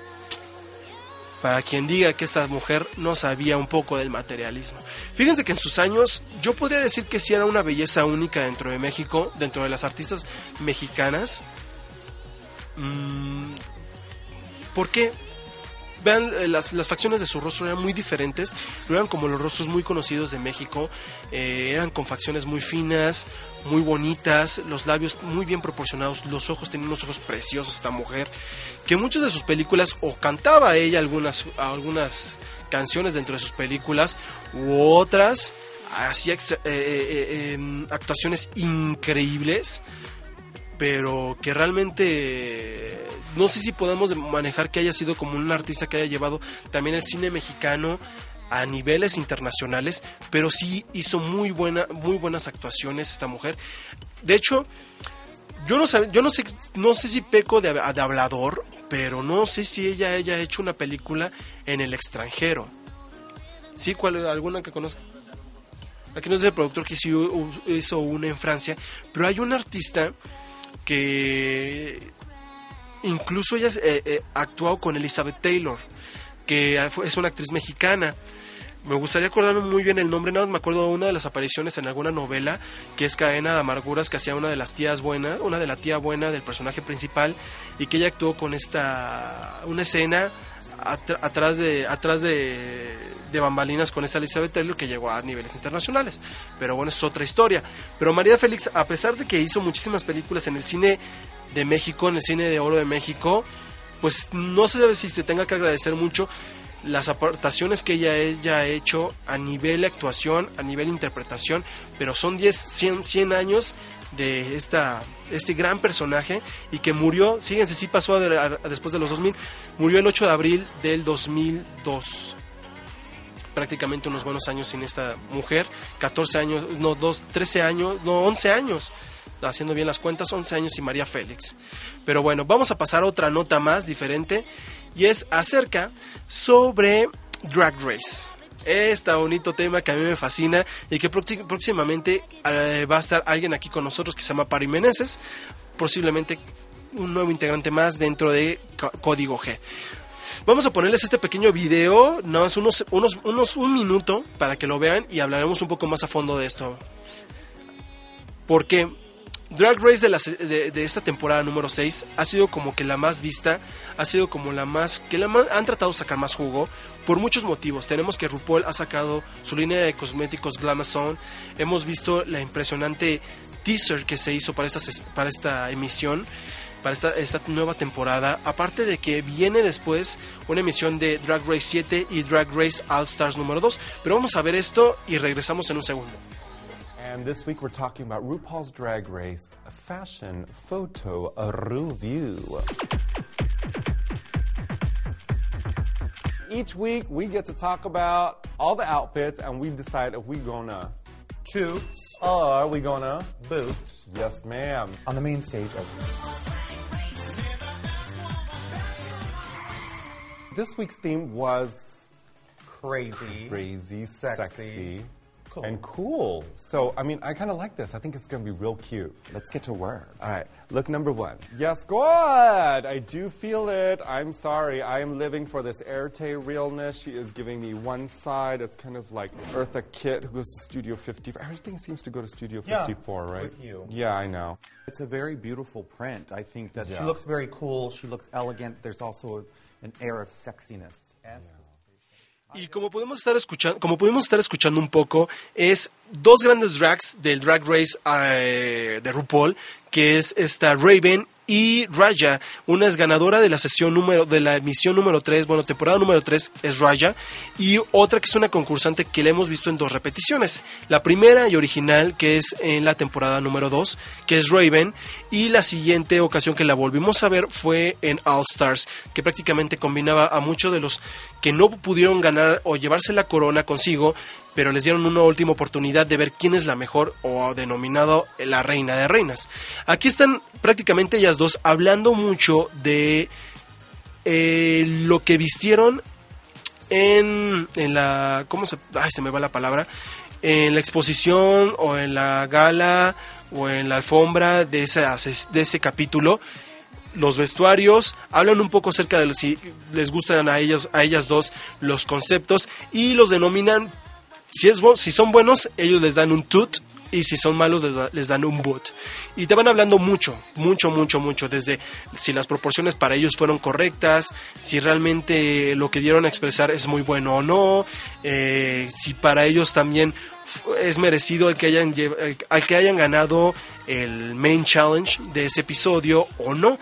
Para quien diga que esta mujer no sabía un poco del materialismo. Fíjense que en sus años yo podría decir que sí era una belleza única dentro de México, dentro de las artistas mexicanas. Mm, ¿Por qué? Vean eh, las, las facciones de su rostro eran muy diferentes, no eran como los rostros muy conocidos de México, eh, eran con facciones muy finas, muy bonitas, los labios muy bien proporcionados, los ojos tenían unos ojos preciosos esta mujer, que muchas de sus películas o cantaba ella algunas algunas canciones dentro de sus películas u otras hacía eh, em, actuaciones increíbles pero que realmente no sé si podemos manejar que haya sido como un artista que haya llevado también el cine mexicano a niveles internacionales, pero sí hizo muy buena, muy buenas actuaciones esta mujer. De hecho, yo no sé, yo no sé, no sé si peco de, hablador, pero no sé si ella haya hecho una película en el extranjero. ¿Sí? ¿Cuál, ¿Alguna que conozca? Aquí no es el productor que sí hizo una en Francia, pero hay un artista que incluso ella eh, eh, ha actuado con Elizabeth Taylor, que es una actriz mexicana. Me gustaría acordarme muy bien el nombre, nada más me acuerdo de una de las apariciones en alguna novela, que es Cadena de Amarguras, que hacía una de las tías buenas, una de la tía buena del personaje principal, y que ella actuó con esta, una escena atr- atrás de, atrás de, de bambalinas con esta Elizabeth Taylor que llegó a niveles internacionales. Pero bueno, es otra historia. Pero María Félix, a pesar de que hizo muchísimas películas en el cine de México, en el cine de oro de México, pues no sabe si se tenga que agradecer mucho las aportaciones que ella, ella ha hecho a nivel actuación, a nivel interpretación, pero son 10, 100, 100 años de esta, este gran personaje y que murió, fíjense, sí pasó después de los 2000, murió el 8 de abril del 2002 prácticamente unos buenos años sin esta mujer, 14 años, no, dos, 13 años, no, 11 años, haciendo bien las cuentas, 11 años y María Félix. Pero bueno, vamos a pasar a otra nota más diferente y es acerca sobre Drag Race. Este bonito tema que a mí me fascina y que próxi- próximamente eh, va a estar alguien aquí con nosotros que se llama Pari Meneses, posiblemente un nuevo integrante más dentro de Código G. Vamos a ponerles este pequeño video, nada más unos, unos, unos un minuto para que lo vean y hablaremos un poco más a fondo de esto. Porque Drag Race de, la de, de esta temporada número 6 ha sido como que la más vista, ha sido como la más, que la más, han tratado de sacar más jugo por muchos motivos. Tenemos que RuPaul ha sacado su línea de cosméticos Glamazon, hemos visto la impresionante teaser que se hizo para esta, para esta emisión para esta, esta nueva temporada. Aparte de que viene después una emisión de Drag Race 7 y Drag Race All Stars número 2. Pero vamos a ver esto y regresamos en un segundo. And this week we're talking about RuPaul's Drag Race fashion photo review. Each week we get to talk about all the outfits and we decide if we're gonna Toots or we gonna boots yes ma'am. on the main stage of This week's theme was crazy. crazy, Sexy. sexy, Cool. and cool. So I mean I kinda like this. I think it's gonna be real cute. Let's get to work. All right, look number one. Yes, good. I do feel it. I'm sorry. I am living for this Erte realness. She is giving me one side. It's kind of like Eartha Kitt, who goes to Studio 54. Everything seems to go to Studio Yeah, 54, right? with you. Yeah, I know. It's a very beautiful print. I think that she looks very cool. She looks elegant. There's also a, an air of sexiness. Y como podemos estar escuchando, como pudimos estar escuchando un poco, es dos grandes drags del Drag Race eh, de RuPaul, que es esta Raven y Raya. Una es ganadora de la sesión número, de la emisión número 3, bueno, temporada número 3 es Raya, y otra que es una concursante que la hemos visto en dos repeticiones. La primera y original, que es en la temporada número 2, que es Raven, y la siguiente ocasión que la volvimos a ver fue en All Stars, que prácticamente combinaba a muchos de los que no pudieron ganar o llevarse la corona consigo, pero les dieron una última oportunidad de ver quién es la mejor o denominado la reina de reinas. Aquí están prácticamente ellas dos hablando mucho de eh, lo que vistieron en, en la... ¿Cómo se...? Ay, se me va la palabra. En la exposición o en la gala o en la alfombra de, esa, de ese capítulo los vestuarios, hablan un poco acerca de si les gustan a ellas, a ellas dos los conceptos y los denominan, si, es, si son buenos, ellos les dan un toot y si son malos les, da- les dan un boot. Y te van hablando mucho, mucho, mucho, mucho, desde si las proporciones para ellos fueron correctas, si realmente lo que dieron a expresar es muy bueno o no, eh, si para ellos también es merecido el que hayan el- que hayan ganado el main challenge de ese episodio o no.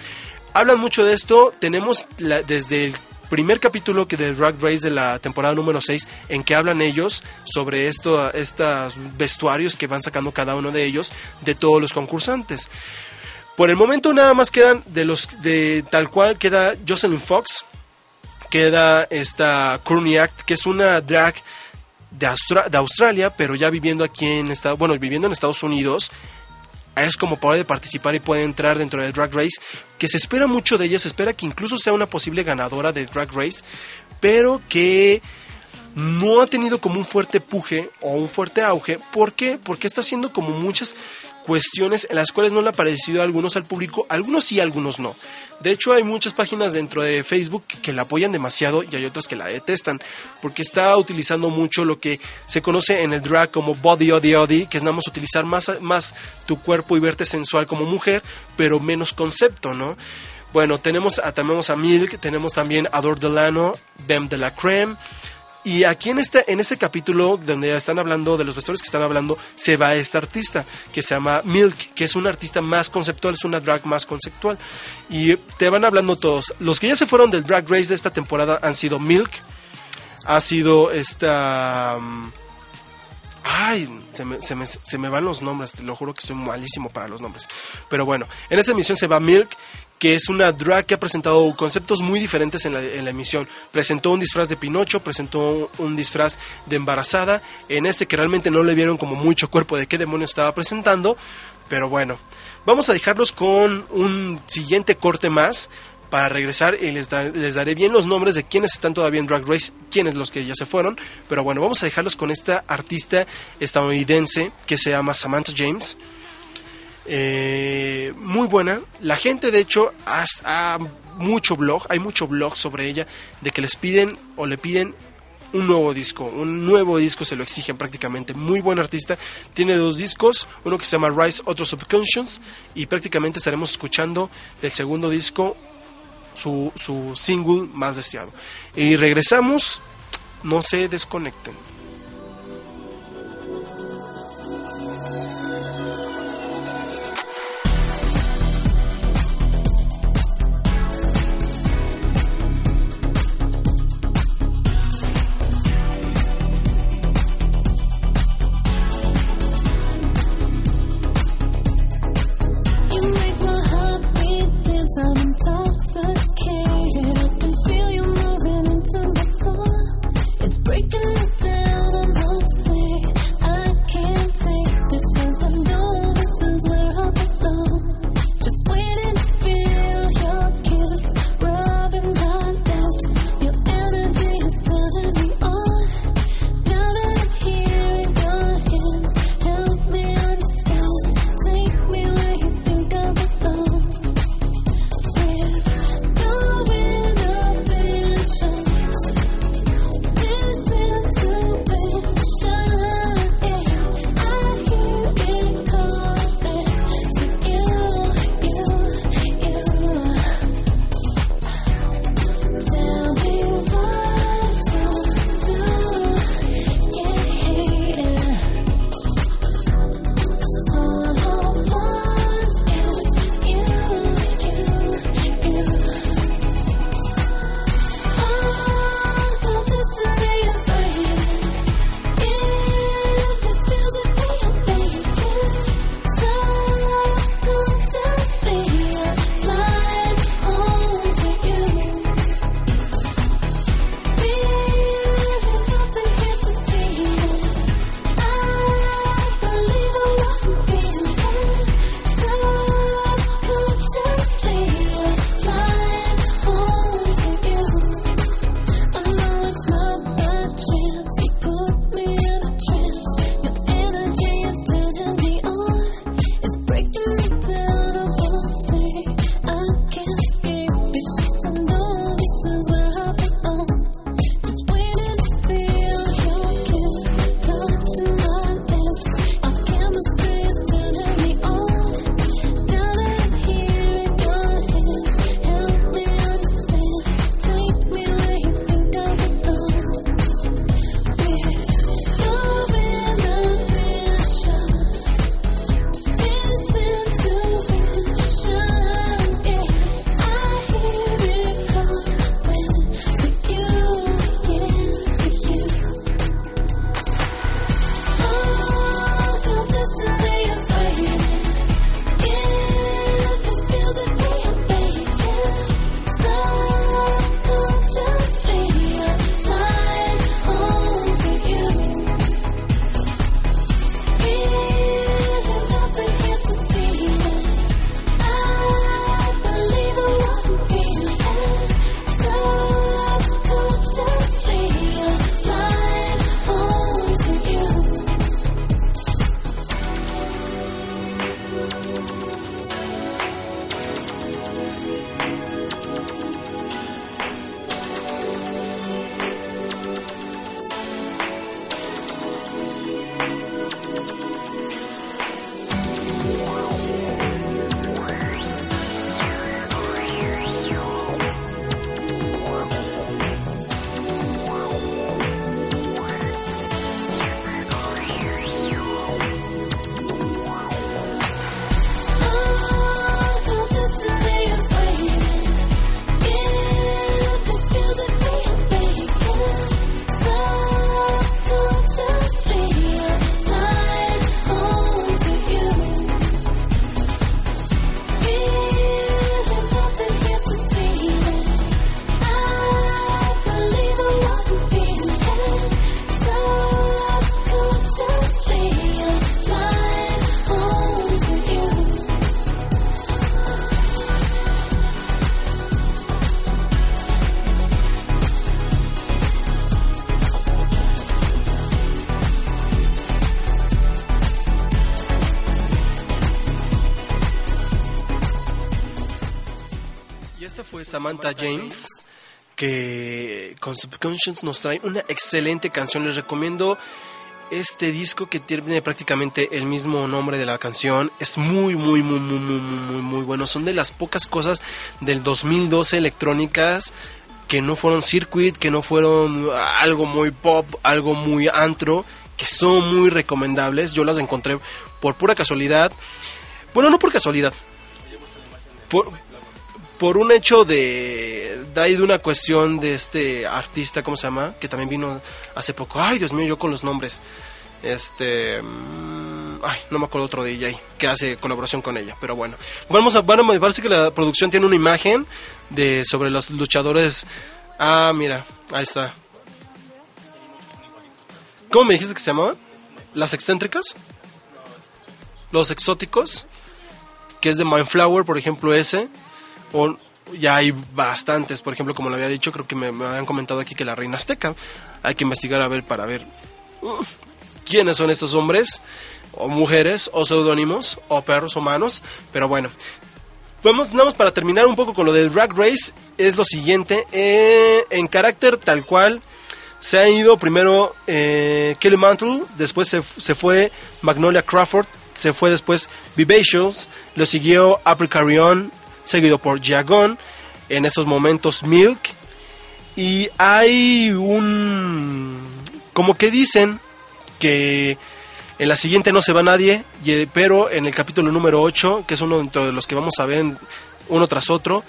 Hablan mucho de esto, tenemos la- desde el primer capítulo que de Drag Race de la temporada número 6 en que hablan ellos sobre esto, estos vestuarios que van sacando cada uno de ellos de todos los concursantes. Por el momento nada más quedan de los de tal cual queda Jocelyn Fox, queda esta Act, que es una drag de, Austra- de Australia, pero ya viviendo aquí en Estados, bueno, viviendo en Estados Unidos, es como puede participar y puede entrar dentro de Drag Race, que se espera mucho de ella, se espera que incluso sea una posible ganadora de Drag Race, pero que no ha tenido como un fuerte puje o un fuerte auge. ¿Por qué? Porque está haciendo como muchas cuestiones en las cuales no le ha parecido a algunos al público, algunos sí, algunos no. De hecho, hay muchas páginas dentro de Facebook que la apoyan demasiado y hay otras que la detestan, porque está utilizando mucho lo que se conoce en el drag como body odi odi, que es nada más utilizar más, tu cuerpo y verte sensual como mujer, pero menos concepto, ¿no? Bueno, tenemos a, tenemos a Milk, tenemos también a Dor Delano, Bem de la Creme, y aquí en este, en este capítulo, donde están hablando de los vestuarios que están hablando, se va esta artista que se llama Milk, que es una artista más conceptual, es una drag más conceptual. Y te van hablando todos. Los que ya se fueron del Drag Race de esta temporada han sido Milk, ha sido esta. mm, Ay, se me, se, me, se me van los nombres, te lo juro que soy malísimo para los nombres. Pero bueno, en esta emisión se va Milk, que es una drag que ha presentado conceptos muy diferentes en la, emisión. Presentó un disfraz de Pinocho, presentó un, disfraz de embarazada, en este que realmente no le vieron como mucho cuerpo de qué demonios estaba presentando. Pero bueno, vamos a dejarlos con un siguiente corte más para regresar y les, les daré bien los nombres de quienes están todavía en Drag Race, quienes los que ya se fueron. Pero bueno, vamos a dejarlos con esta artista estadounidense que se llama Samantha James. Eh, muy buena. La gente, de hecho, ha, mucho blog, hay mucho blog sobre ella, de que les piden o le piden un nuevo disco, un nuevo disco se lo exigen prácticamente. Muy buen artista, tiene dos discos, uno que se llama Rise, otro Subconscious, y prácticamente estaremos escuchando del segundo disco su, su single más deseado. Y regresamos, no se desconecten. Samantha James, que con Subconscious nos trae una excelente canción. Les recomiendo este disco que tiene prácticamente el mismo nombre de la canción. Es muy, muy, muy, muy, muy, muy, muy, bueno. Son de las pocas cosas del 2012 electrónicas que no fueron circuit, que no fueron algo muy pop, algo muy antro, que son muy recomendables. Yo las encontré por pura casualidad. Bueno, no por casualidad. Por, por un hecho de, de de una cuestión de este artista, ¿cómo se llama? Que también vino hace poco. Ay, Dios mío, yo con los nombres. Este, mm, ay, no me acuerdo otro DJ que hace colaboración con ella, pero bueno. Vamos a, bueno, me parece que la producción tiene una imagen de sobre los luchadores. Ah, mira, ahí está. ¿Cómo me dijiste que se llamaban? ¿Las excéntricas? ¿Los exóticos? Que es de Mindflower, por ejemplo, ese. O ya hay bastantes, por ejemplo, como lo había dicho, creo que me, me habían comentado aquí que la reina azteca. Hay que investigar a ver para ver quiénes son estos hombres, o mujeres, o seudónimos, o perros humanos. Pero bueno, Vamos, vamos para terminar un poco con lo del Drag Race, es lo siguiente, eh, en carácter tal cual, se ha ido primero eh, Kelly Mantle, después se, se fue Magnolia Crawford, se fue después Vivacious, lo siguió April Carrion, seguido por Jagon, en estos momentos Milk, y hay un... como que dicen que en la siguiente no se va nadie, y- pero en el capítulo número 8, que es uno de los que vamos a ver uno tras otro,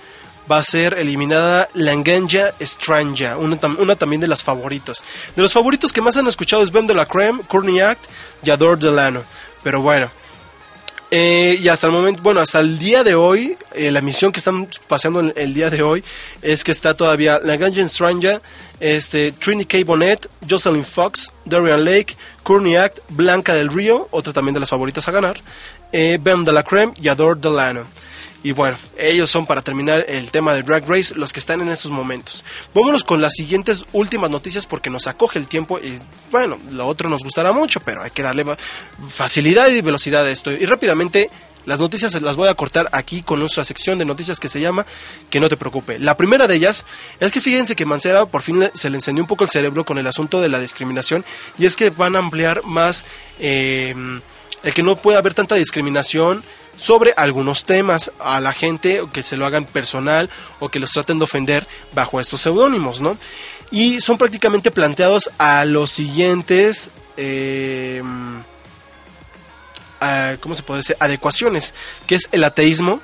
va a ser eliminada Langanja Stranja, una, una también de las favoritas. De los favoritos que más han escuchado es Ben de la Creme, Courtney Act y Adore Delano. Pero bueno, eh, y hasta el momento, bueno, hasta el día de hoy, eh, la misión que están paseando el, día de hoy es que está todavía la Gungeon Stranja, este, Trini K. Bonnet, Jocelyn Fox, Darian Lake, Courtney Act, Blanca del Río, otra también de las favoritas a ganar, eh, Bem de la Creme y Adore Delano. Y bueno, ellos son para terminar el tema de Drag Race los que están en estos momentos. Vámonos con las siguientes últimas noticias porque nos acoge el tiempo y bueno, lo otro nos gustará mucho, pero hay que darle facilidad y velocidad a esto. Y rápidamente, las noticias las voy a cortar aquí con nuestra sección de noticias que se llama Que no te preocupe. La primera de ellas es que fíjense que Mancera por fin se le encendió un poco el cerebro con el asunto de la discriminación y es que van a ampliar más eh, el que no pueda haber tanta discriminación sobre algunos temas a la gente o que se lo hagan personal o que los traten de ofender bajo estos seudónimos, ¿no? Y son prácticamente planteados a los siguientes, eh, ¿cómo se puede decir? Adecuaciones, que es el ateísmo,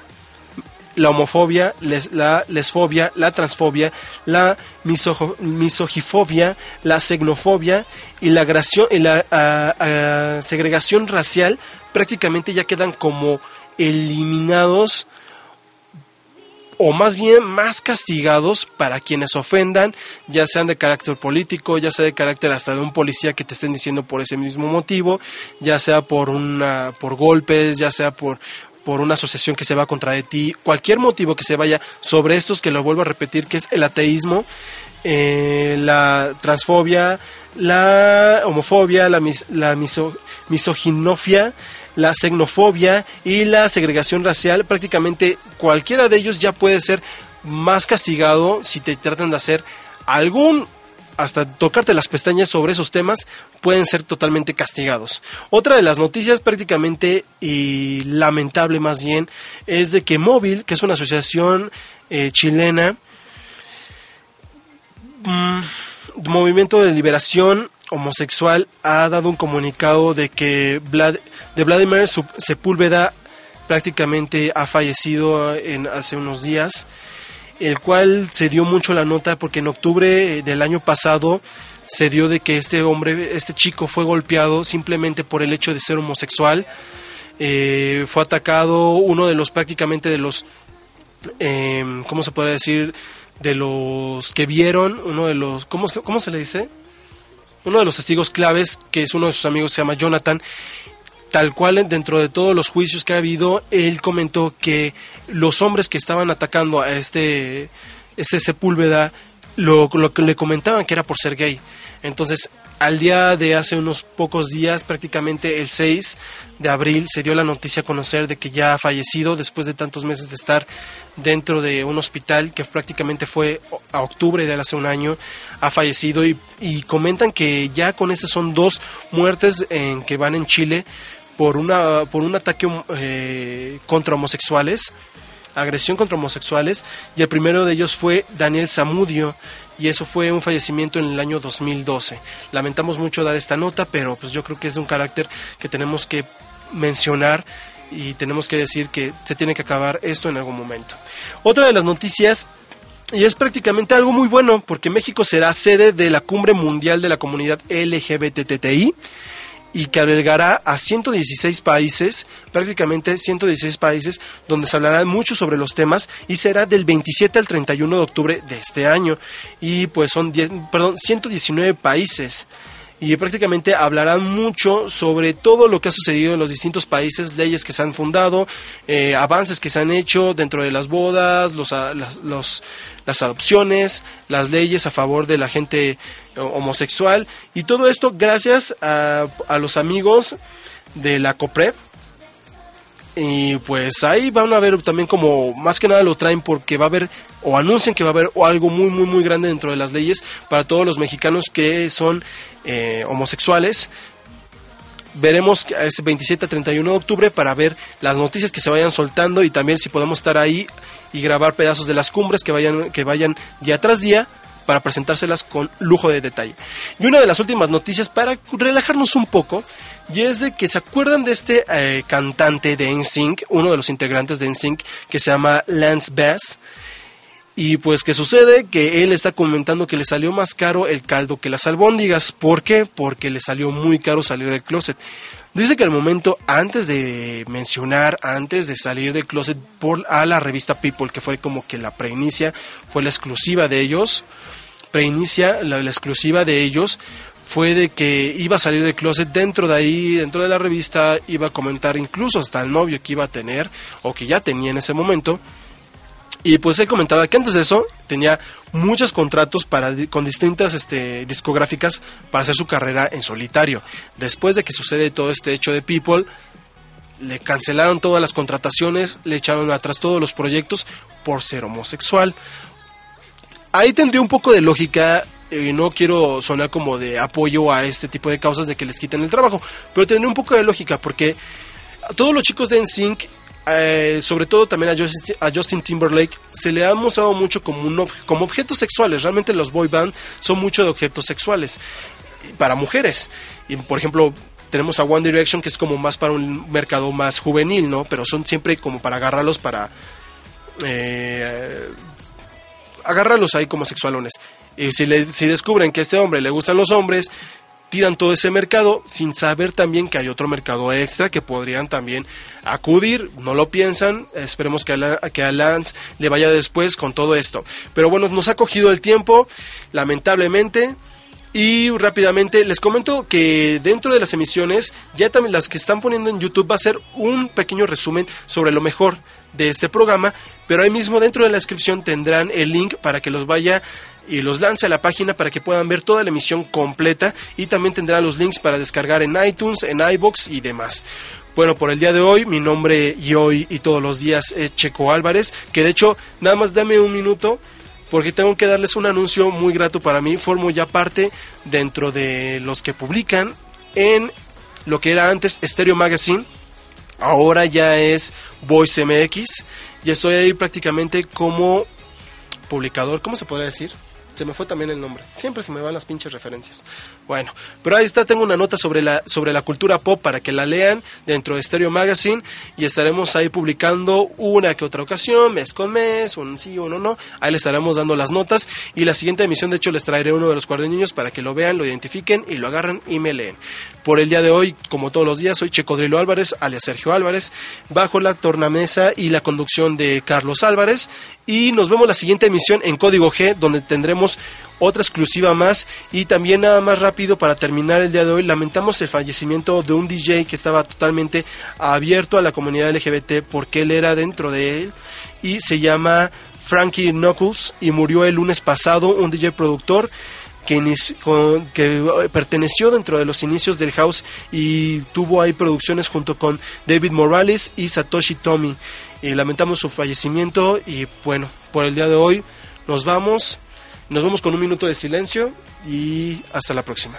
la homofobia, les- la lesfobia, la transfobia, la misojo- misogifobia, la xenofobia y la, y la segregación racial prácticamente ya quedan como eliminados o más bien más castigados para quienes ofendan, ya sean de carácter político, ya sea de carácter hasta de un policía que te estén diciendo por ese mismo motivo, ya sea por una por golpes, ya sea por por una asociación que se va contra de ti, cualquier motivo que se vaya sobre estos que lo vuelvo a repetir que es el ateísmo, eh, la transfobia, la homofobia, la, mis- la miso- misoginofia, la xenofobia y la segregación racial, prácticamente cualquiera de ellos ya puede ser más castigado si te tratan de hacer algún hasta tocarte las pestañas sobre esos temas pueden ser totalmente castigados. Otra de las noticias prácticamente y lamentable más bien es de que Móvil, que es una asociación eh, chilena, mm, Movimiento de Liberación Homosexual ha dado un comunicado de que Vlad- de Vladimir Sepúlveda prácticamente ha fallecido en, hace unos días, el cual se dio mucho la nota porque en octubre del año pasado se dio de que este hombre, este chico fue golpeado simplemente por el hecho de ser homosexual. Eh, fue atacado uno de los prácticamente de los eh, ¿cómo se podría decir? De los que vieron, uno de los, ¿cómo, ¿cómo se le dice? Uno de los testigos claves, que es uno de sus amigos, se llama Jonathan, tal cual dentro de todos los juicios que ha habido, él comentó que los hombres que estaban atacando a este, este Sepúlveda, lo, lo que le comentaban que era por ser gay. Entonces, al día de hace unos pocos días, prácticamente el 6 de abril, se dio la noticia a conocer de que ya ha fallecido después de tantos meses de estar dentro de un hospital que prácticamente fue a octubre de hace un año, ha fallecido y, y comentan que ya con este son dos muertes en que van en Chile por una por un ataque eh, contra homosexuales agresión contra homosexuales y el primero de ellos fue Daniel Zamudio y eso fue un fallecimiento en el año 2012. Lamentamos mucho dar esta nota, pero pues yo creo que es de un carácter que tenemos que mencionar y tenemos que decir que se tiene que acabar esto en algún momento. Otra de las noticias y es prácticamente algo muy bueno porque México será sede de la Cumbre Mundial de la Comunidad LGBTTI y que albergará a 116 países, prácticamente 116 países, donde se hablará mucho sobre los temas y será del 27 al 31 de octubre de este año. Y pues son 10, perdón, 119 países y prácticamente hablarán mucho sobre todo lo que ha sucedido en los distintos países, leyes que se han fundado, eh, avances que se han hecho dentro de las bodas, los, las, los- las adopciones, las leyes a favor de la gente eh, homosexual y todo esto gracias a, a los amigos de la COPREP. Y pues ahí van a ver también como más que nada lo traen porque va a haber o anuncian que va a haber o algo muy muy muy grande dentro de las leyes para todos los mexicanos que son eh, homosexuales. Veremos ese 27 a 31 de octubre para ver las noticias que se vayan soltando y también si podemos estar ahí y grabar pedazos de las cumbres que vayan que vayan día tras día para presentárselas con lujo de detalle. Y una de las últimas noticias para relajarnos un poco, y es de que se acuerdan de este eh, cantante de NSYNC, uno de los integrantes de NSYNC, que se llama Lance Bass. Y pues que sucede que él está comentando que le salió más caro el caldo que las albóndigas. ¿Por qué? Porque le salió muy caro salir del closet. Dice que al momento, antes de mencionar, antes de salir del closet por, a la revista People, que fue como que la preinicia, fue la exclusiva de ellos, preinicia, la, la exclusiva de ellos, fue de que iba a salir del closet dentro de ahí, dentro de la revista, iba a comentar incluso hasta el novio que iba a tener, o que ya tenía en ese momento. Y pues él comentaba que antes de eso tenía muchos contratos para, con distintas este, discográficas para hacer su carrera en solitario. Después de que sucede todo este hecho de People, le cancelaron todas las contrataciones, le echaron atrás todos los proyectos por ser homosexual. Ahí tendría un poco de lógica, eh, no quiero sonar como de apoyo a este tipo de causas de que les quiten el trabajo, pero tendría un poco de lógica porque todos los chicos de NSYNC eh, sobre todo también a Justin, a Justin Timberlake, se le ha mostrado mucho como, un ob- como objetos sexuales. Realmente los boy band son mucho de objetos sexuales para mujeres. Y por ejemplo, tenemos a One Direction que es como más para un mercado más juvenil, ¿no? Pero son siempre como para agarrarlos para... eh, agarrarlos ahí como sexualones. Y si, descubren que a este hombre le gustan los hombres, tiran todo ese mercado sin saber también que hay otro mercado extra que podrían también acudir, no lo piensan, esperemos que a, la- que a Lance le vaya después con todo esto. Pero bueno, nos ha cogido el tiempo, lamentablemente. Y rápidamente les comento que dentro de las emisiones, ya también las que están poniendo en YouTube va a ser un pequeño resumen sobre lo mejor de este programa, pero ahí mismo dentro de la descripción tendrán el link para que los vaya y los lance a la página para que puedan ver toda la emisión completa y también tendrán los links para descargar en iTunes, en iBox y demás. Bueno, por el día de hoy, mi nombre y hoy y todos los días es Checo Álvarez, que de hecho, nada más dame un minuto porque tengo que darles un anuncio muy grato para mí. Formo ya parte dentro de los que publican en lo que era antes Stereo Magazine, ahora ya es Voice MX, y estoy ahí prácticamente como publicador, ¿cómo se podría decir? Se me fue también el nombre. Siempre se me van las pinches referencias. Bueno, pero ahí está, tengo una nota sobre la, sobre la cultura pop para que la lean dentro de Stereo Magazine y estaremos ahí publicando una que otra ocasión, mes con mes, un sí, uno no. Ahí les estaremos dando las notas y la siguiente emisión, de hecho, les traeré uno de los cuaderniños para que lo vean, lo identifiquen y lo agarren y me leen. Por el día de hoy, como todos los días, soy Checodrilo Álvarez, alias Sergio Álvarez, bajo la tornamesa y la conducción de Carlos Álvarez. Y nos vemos la siguiente emisión en Código G, donde tendremos otra exclusiva más. Y también nada más rápido para terminar el día de hoy, lamentamos el fallecimiento de un DJ que estaba totalmente abierto a la comunidad LGBT porque él era dentro de él y se llama Frankie Knuckles y murió el lunes pasado, un DJ productor que, eh, perteneció dentro de los inicios del house y tuvo ahí producciones junto con David Morales y Satoshi Tomi. Y lamentamos su fallecimiento y bueno, por el día de hoy nos vamos, nos vamos con un minuto de silencio y hasta la próxima.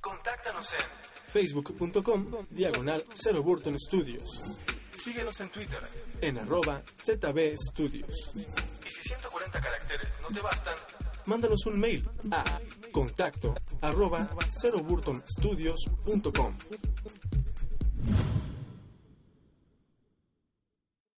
Contáctanos en Facebook.com diagonal Zero Burton Studios. Síguenos en Twitter. En arroba ZB Studios. Y si 140 caracteres no te bastan, Mándanos un mail a contacto arroba zeroburtonstudios.com.